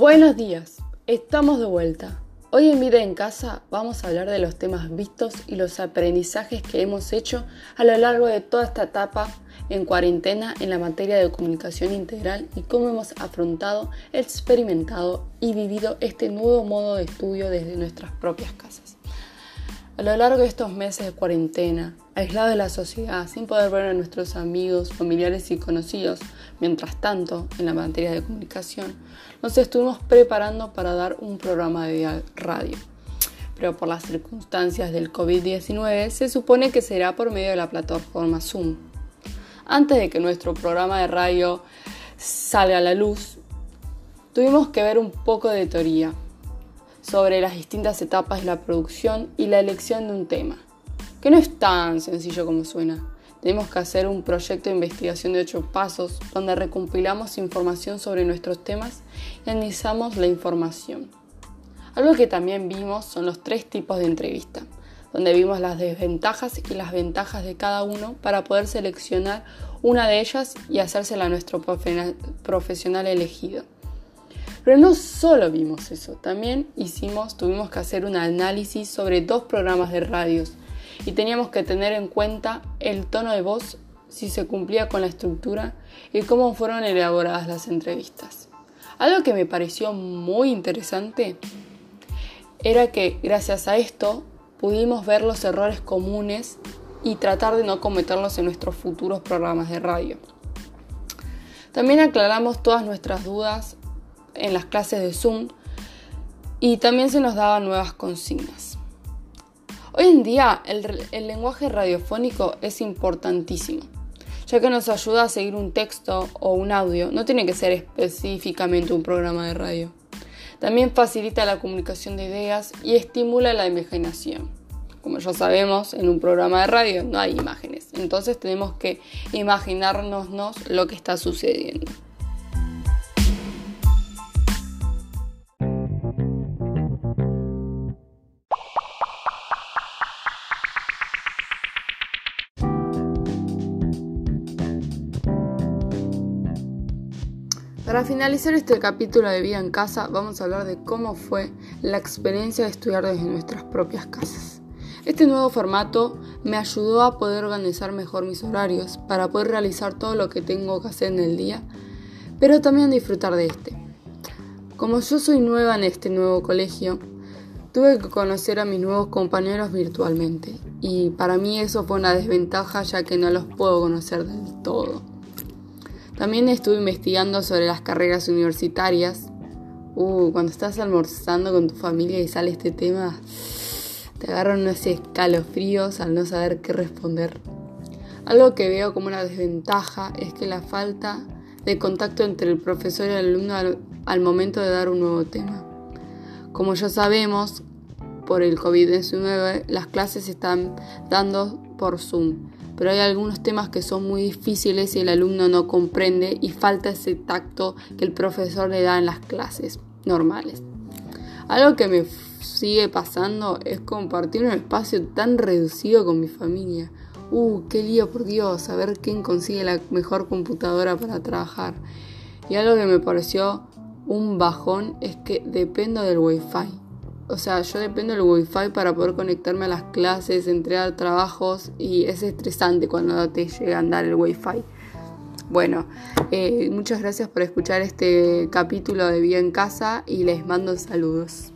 Buenos días, estamos de vuelta. Hoy en Vida en Casa vamos a hablar de los temas vistos y los aprendizajes que hemos hecho a lo largo de toda esta etapa en cuarentena en la materia de comunicación integral y cómo hemos afrontado, experimentado y vivido este nuevo modo de estudio desde nuestras propias casas. A lo largo de estos meses de cuarentena, aislados de la sociedad, sin poder ver a nuestros amigos, familiares y conocidos, mientras tanto, en la materia de comunicación, nos estuvimos preparando para dar un programa de radio. Pero por las circunstancias del COVID-19 se supone que será por medio de la plataforma Zoom. Antes de que nuestro programa de radio salga a la luz, tuvimos que ver un poco de teoría sobre las distintas etapas de la producción y la elección de un tema, que no es tan sencillo como suena. Tenemos que hacer un proyecto de investigación de ocho pasos donde recompilamos información sobre nuestros temas y analizamos la información. Algo que también vimos son los tres tipos de entrevista, donde vimos las desventajas y las ventajas de cada uno para poder seleccionar una de ellas y hacérsela a nuestro profesional elegido. Pero no solo vimos eso, también hicimos, tuvimos que hacer un análisis sobre dos programas de radios y teníamos que tener en cuenta el tono de voz, si se cumplía con la estructura y cómo fueron elaboradas las entrevistas. Algo que me pareció muy interesante era que gracias a esto pudimos ver los errores comunes y tratar de no cometerlos en nuestros futuros programas de radio. También aclaramos todas nuestras dudas en las clases de Zoom y también se nos daban nuevas consignas. Hoy en día el, lenguaje radiofónico es importantísimo, ya que nos ayuda a seguir un texto o un audio, no tiene que ser específicamente un programa de radio. También facilita la comunicación de ideas y estimula la imaginación. Como ya sabemos, en un programa de radio no hay imágenes, entonces tenemos que imaginarnos lo que está sucediendo. Para finalizar este capítulo de Vida en Casa, vamos a hablar de cómo fue la experiencia de estudiar desde nuestras propias casas. Este nuevo formato me ayudó a poder organizar mejor mis horarios para poder realizar todo lo que tengo que hacer en el día, pero también disfrutar de este. Como yo soy nueva en este nuevo colegio, tuve que conocer a mis nuevos compañeros virtualmente y para mí eso fue una desventaja ya que no los puedo conocer del todo. También estuve investigando sobre las carreras universitarias. Uh, cuando estás almorzando con tu familia y sale este tema, te agarran unos escalofríos al no saber qué responder. Algo que veo como una desventaja es que la falta de contacto entre el profesor y el alumno al, al momento de dar un nuevo tema. Como ya sabemos, por el COVID-19 las clases se están dando por Zoom pero hay algunos temas que son muy difíciles y el alumno no comprende y falta ese tacto que el profesor le da en las clases normales. Algo que me sigue pasando es compartir un espacio tan reducido con mi familia. Uh, qué lío por Dios, a ver quién consigue la mejor computadora para trabajar. Y algo que me pareció un bajón es que dependo del wifi. O sea, yo dependo del wifi para poder conectarme a las clases, entregar trabajos y es estresante cuando te llega a andar el wifi. Bueno, eh, muchas gracias por escuchar este capítulo de Vida en Casa y les mando saludos.